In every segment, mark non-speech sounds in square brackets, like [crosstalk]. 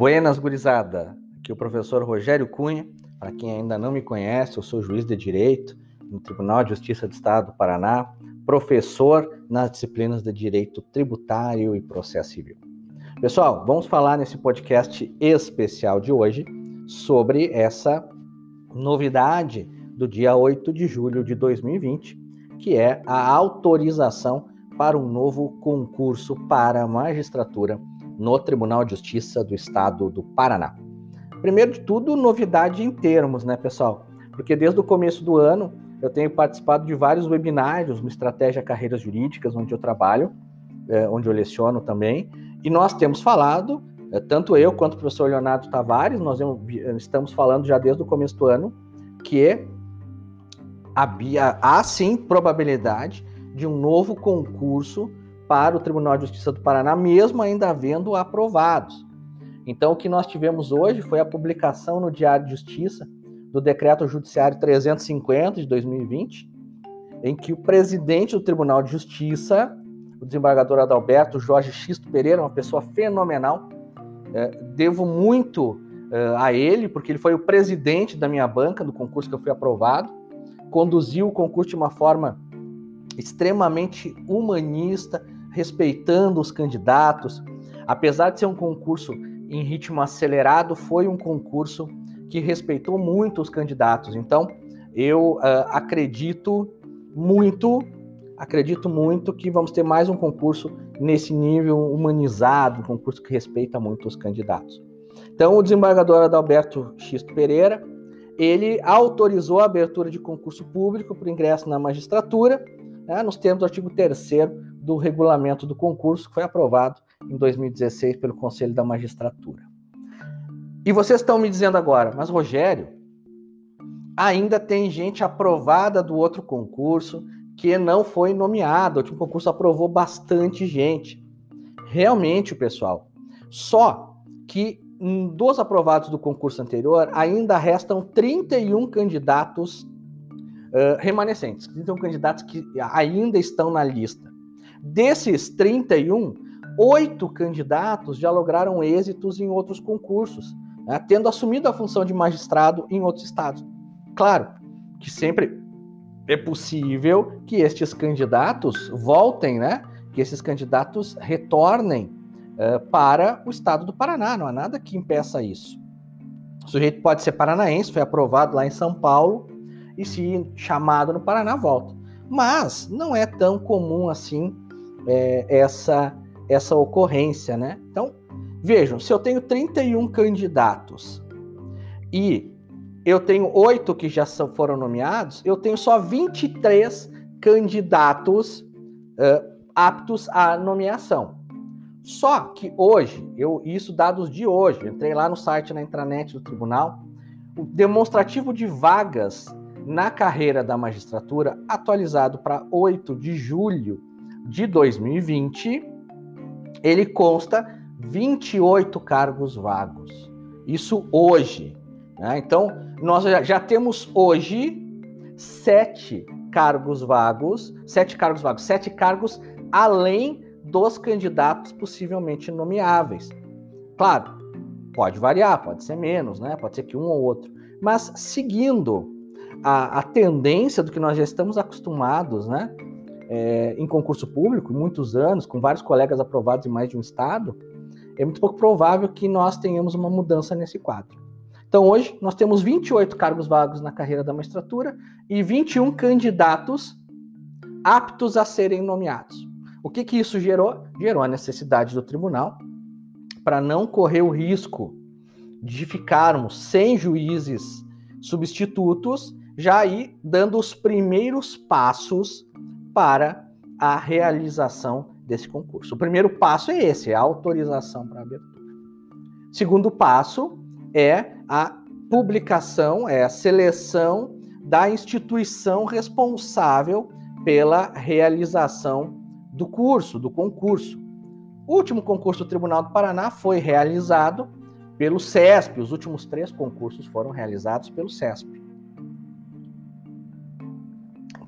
Buenas, gurizada. Aqui é o professor Rogério Cunha. Para quem ainda não me conhece, eu sou juiz de Direito no Tribunal de Justiça do Estado do Paraná, professor nas disciplinas de Direito Tributário e Processo Civil. Pessoal, vamos falar nesse podcast especial de hoje sobre essa novidade do dia 8 de julho de 2020, que é a autorização para um novo concurso para a magistratura no Tribunal de Justiça do Estado do Paraná. Primeiro de tudo, novidade em termos, né, pessoal? Porque desde o começo do ano eu tenho participado de vários webinários no Estratégia Carreiras Jurídicas, onde eu trabalho, é, onde eu leciono também, e nós temos falado, é, tanto eu quanto o professor Leonardo Tavares, nós estamos falando já desde o começo do ano, que havia, há sim probabilidade de um novo concurso para o Tribunal de Justiça do Paraná, mesmo ainda havendo aprovados. Então, o que nós tivemos hoje foi a publicação no Diário de Justiça do Decreto Judiciário 350 de 2020, em que o presidente do Tribunal de Justiça, o desembargador Adalberto Jorge Xisto Pereira, uma pessoa fenomenal, é, devo muito é, a ele, porque ele foi o presidente da minha banca, do concurso que eu fui aprovado, conduziu o concurso de uma forma extremamente humanista, respeitando os candidatos. Apesar de ser um concurso em ritmo acelerado, foi um concurso que respeitou muito os candidatos. Então, eu uh, acredito muito, acredito muito que vamos ter mais um concurso nesse nível humanizado, um concurso que respeita muito os candidatos. Então, o desembargador Adalberto Xisto Pereira, ele autorizou a abertura de concurso público para ingresso na magistratura, né, nos termos do artigo 3 do regulamento do concurso, que foi aprovado em 2016 pelo Conselho da Magistratura. E vocês estão me dizendo agora, mas Rogério, ainda tem gente aprovada do outro concurso que não foi nomeada. O último concurso aprovou bastante gente. Realmente, pessoal, só que dos aprovados do concurso anterior ainda restam 31 candidatos uh, remanescentes, 31 candidatos que ainda estão na lista. Desses 31, oito candidatos já lograram êxitos em outros concursos, né, tendo assumido a função de magistrado em outros estados. Claro que sempre é possível que estes candidatos voltem, né? Que esses candidatos retornem uh, para o estado do Paraná. Não há nada que impeça isso. O sujeito pode ser paranaense, foi aprovado lá em São Paulo e se chamado no Paraná volta. Mas não é tão comum assim é, essa, essa ocorrência, né? Então, vejam, se eu tenho 31 candidatos e eu tenho oito que já foram nomeados, eu tenho só 23 candidatos uh, aptos à nomeação. Só que hoje, eu isso dados de hoje, entrei lá no site na intranet do tribunal, o demonstrativo de vagas na carreira da magistratura, atualizado para 8 de julho de 2020, ele consta 28 cargos vagos. Isso hoje. Né? Então, nós já temos hoje sete cargos vagos, sete cargos vagos, sete cargos além dos candidatos possivelmente nomeáveis. Claro, pode variar, pode ser menos, né? Pode ser que um ou outro. Mas seguindo a, a tendência do que nós já estamos acostumados, né? É, em concurso público, muitos anos, com vários colegas aprovados em mais de um estado, é muito pouco provável que nós tenhamos uma mudança nesse quadro. Então, hoje, nós temos 28 cargos vagos na carreira da magistratura e 21 candidatos aptos a serem nomeados. O que, que isso gerou? Gerou a necessidade do tribunal para não correr o risco de ficarmos sem juízes substitutos, já aí dando os primeiros passos para a realização desse concurso. O primeiro passo é esse, é a autorização para abertura. Segundo passo é a publicação, é a seleção da instituição responsável pela realização do curso, do concurso. O último concurso do Tribunal do Paraná foi realizado pelo CESP, os últimos três concursos foram realizados pelo CESP.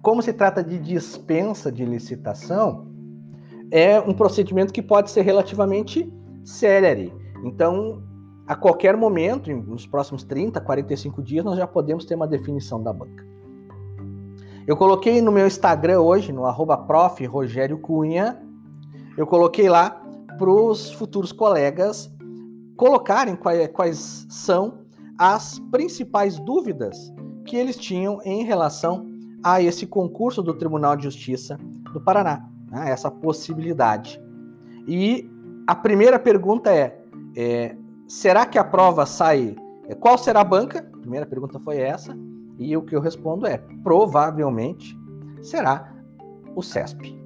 Como se trata de dispensa de licitação, é um procedimento que pode ser relativamente célere. Então, a qualquer momento, nos próximos 30, 45 dias, nós já podemos ter uma definição da banca. Eu coloquei no meu Instagram hoje, no arroba Cunha, eu coloquei lá para os futuros colegas colocarem quais, quais são as principais dúvidas que eles tinham em relação a esse concurso do Tribunal de Justiça do Paraná, né, essa possibilidade. E a primeira pergunta é, é, será que a prova sai? É, qual será a banca? A primeira pergunta foi essa. E o que eu respondo é: provavelmente será o CESP.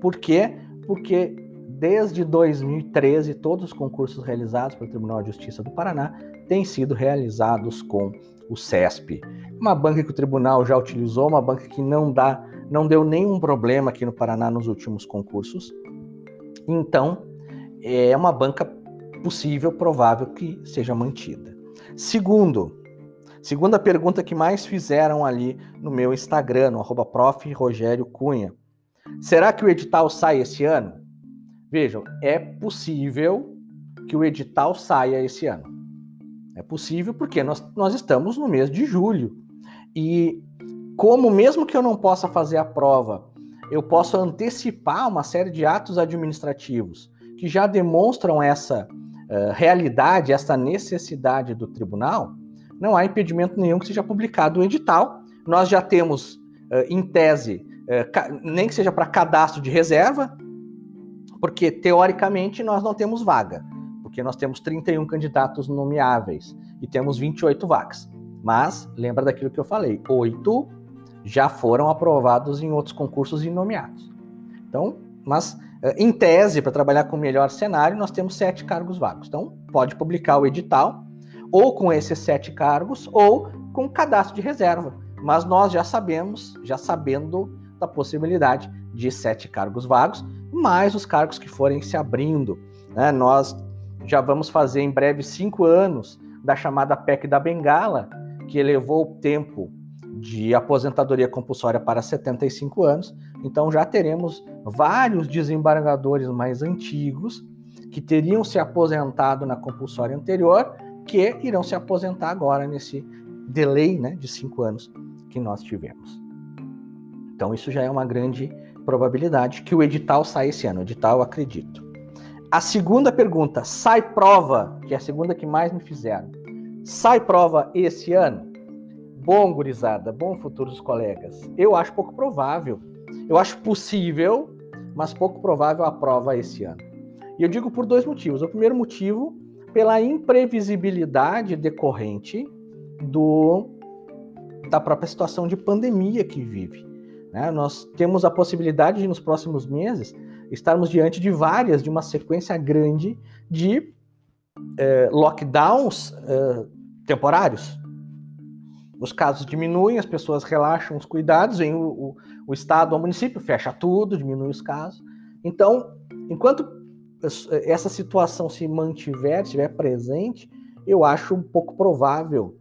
Por quê? Porque desde 2013 todos os concursos realizados pelo Tribunal de Justiça do Paraná têm sido realizados com o CESP. Uma banca que o tribunal já utilizou, uma banca que não dá, não deu nenhum problema aqui no Paraná nos últimos concursos. Então, é uma banca possível, provável que seja mantida. Segundo, segunda pergunta que mais fizeram ali no meu Instagram, no arroba. Será que o edital sai esse ano? Vejam, é possível que o edital saia esse ano. É possível porque nós, nós estamos no mês de julho. E como mesmo que eu não possa fazer a prova, eu posso antecipar uma série de atos administrativos que já demonstram essa uh, realidade, essa necessidade do tribunal, não há impedimento nenhum que seja publicado o edital. Nós já temos, uh, em tese, uh, nem que seja para cadastro de reserva, porque teoricamente nós não temos vaga porque nós temos 31 candidatos nomeáveis e temos 28 vagas. Mas lembra daquilo que eu falei, oito já foram aprovados em outros concursos e nomeados. Então, mas eh, em tese, para trabalhar com o melhor cenário, nós temos sete cargos vagos. Então, pode publicar o edital, ou com esses sete cargos, ou com cadastro de reserva. Mas nós já sabemos, já sabendo da possibilidade de sete cargos vagos, mais os cargos que forem se abrindo. Né? Nós já vamos fazer em breve cinco anos da chamada PEC da Bengala, que elevou o tempo de aposentadoria compulsória para 75 anos. Então já teremos vários desembargadores mais antigos que teriam se aposentado na compulsória anterior, que irão se aposentar agora nesse delay né, de cinco anos que nós tivemos. Então isso já é uma grande probabilidade que o edital saia esse ano. O edital, eu acredito. A segunda pergunta, sai prova, que é a segunda que mais me fizeram. Sai prova esse ano? Bom, gurizada, bom futuros colegas. Eu acho pouco provável. Eu acho possível, mas pouco provável a prova esse ano. E eu digo por dois motivos. O primeiro motivo, pela imprevisibilidade decorrente do da própria situação de pandemia que vive. Né? Nós temos a possibilidade de, nos próximos meses, estarmos diante de várias, de uma sequência grande de eh, lockdowns eh, temporários. Os casos diminuem, as pessoas relaxam os cuidados, vem o, o, o Estado, município, fecha tudo, diminui os casos. Então, enquanto essa situação se mantiver, estiver presente, eu acho um pouco provável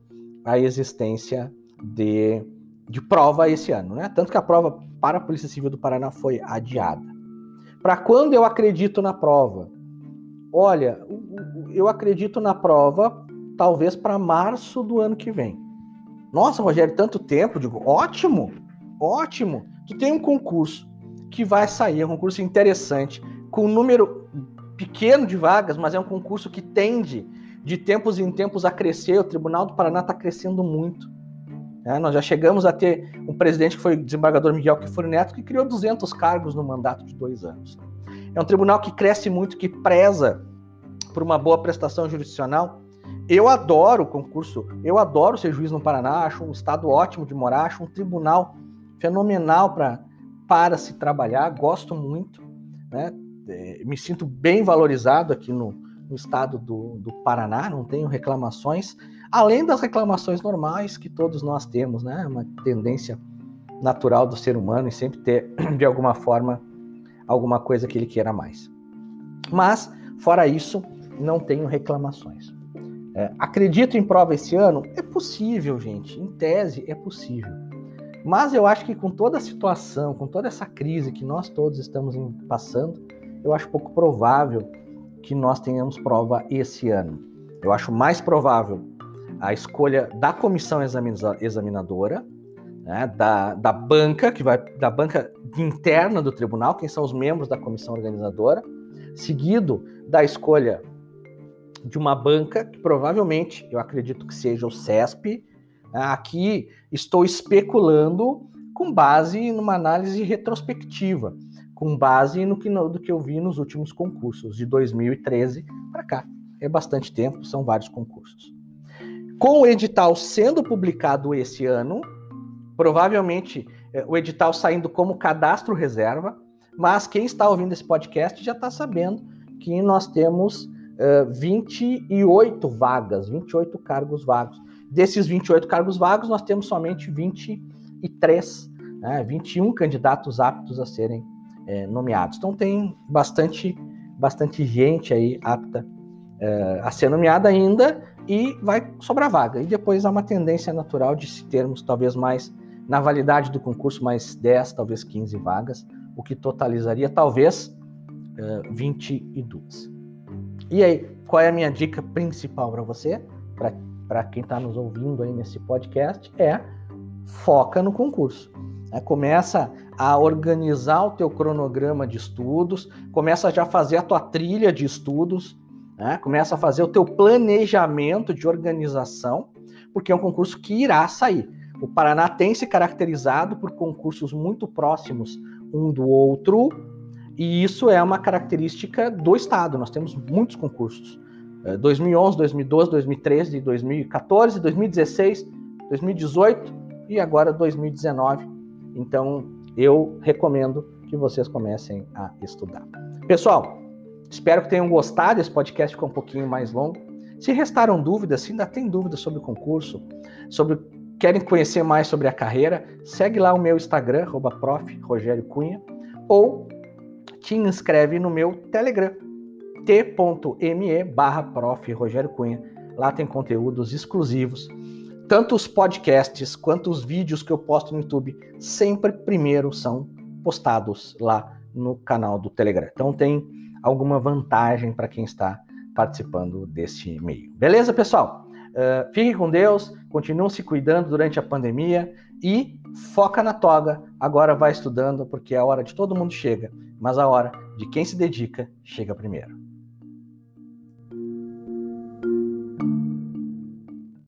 a existência de, de prova esse ano. Né? Tanto que a prova para a Polícia Civil do Paraná foi adiada. Para quando eu acredito na prova? Olha, eu acredito na prova talvez para março do ano que vem. Nossa, Rogério, tanto tempo? Digo, ótimo, ótimo. Tu tem um concurso que vai sair, um concurso interessante, com um número pequeno de vagas, mas é um concurso que tende de tempos em tempos a crescer. O Tribunal do Paraná está crescendo muito. É, nós já chegamos a ter um presidente que foi o desembargador Miguel Kifuri Neto, que criou 200 cargos no mandato de dois anos. É um tribunal que cresce muito, que preza por uma boa prestação jurisdicional. Eu adoro o concurso, eu adoro ser juiz no Paraná, acho um estado ótimo de morar, acho um tribunal fenomenal pra, para se trabalhar, gosto muito, né? É, me sinto bem valorizado aqui no, no estado do, do Paraná, não tenho reclamações além das reclamações normais que todos nós temos, né? Uma tendência natural do ser humano em sempre ter, [clears throat] de alguma forma, alguma coisa que ele queira mais. Mas, fora isso, não tenho reclamações. É, acredito em prova esse ano? É possível, gente. Em tese, é possível. Mas eu acho que com toda a situação, com toda essa crise que nós todos estamos passando, eu acho pouco provável que nós tenhamos prova esse ano. Eu acho mais provável a escolha da comissão examinadora, né, da, da banca, que vai da banca interna do tribunal, quem são os membros da comissão organizadora, seguido da escolha de uma banca que provavelmente, eu acredito que seja o CESP. Aqui estou especulando com base numa análise retrospectiva, com base no que, no, do que eu vi nos últimos concursos, de 2013 para cá. É bastante tempo, são vários concursos. Com o edital sendo publicado esse ano, provavelmente o edital saindo como cadastro reserva, mas quem está ouvindo esse podcast já está sabendo que nós temos uh, 28 vagas, 28 cargos vagos. Desses 28 cargos vagos, nós temos somente 23, né, 21 candidatos aptos a serem é, nomeados. Então tem bastante, bastante gente aí apta é, a ser nomeada ainda e vai sobrar vaga. E depois há uma tendência natural de se termos talvez mais, na validade do concurso, mais 10, talvez 15 vagas, o que totalizaria talvez uh, 22. E aí, qual é a minha dica principal para você, para quem está nos ouvindo aí nesse podcast? É foca no concurso. É, começa a organizar o teu cronograma de estudos, começa já a fazer a tua trilha de estudos, né? começa a fazer o teu planejamento de organização, porque é um concurso que irá sair. O Paraná tem se caracterizado por concursos muito próximos um do outro, e isso é uma característica do Estado. Nós temos muitos concursos. 2011, 2012, 2013, 2014, 2016, 2018 e agora 2019. Então, eu recomendo que vocês comecem a estudar. Pessoal, espero que tenham gostado. Esse podcast ficou um pouquinho mais longo. Se restaram dúvidas, se ainda tem dúvidas sobre o concurso, sobre querem conhecer mais sobre a carreira, segue lá o meu Instagram, prof. Rogério Cunha, ou te inscreve no meu Telegram, t.me barra. Lá tem conteúdos exclusivos tanto os podcasts quanto os vídeos que eu posto no YouTube sempre primeiro são postados lá no canal do Telegram. Então tem alguma vantagem para quem está participando desse meio. Beleza, pessoal? Uh, fiquem com Deus, continuem se cuidando durante a pandemia e foca na toga. Agora vai estudando, porque a hora de todo mundo chega, mas a hora de quem se dedica chega primeiro.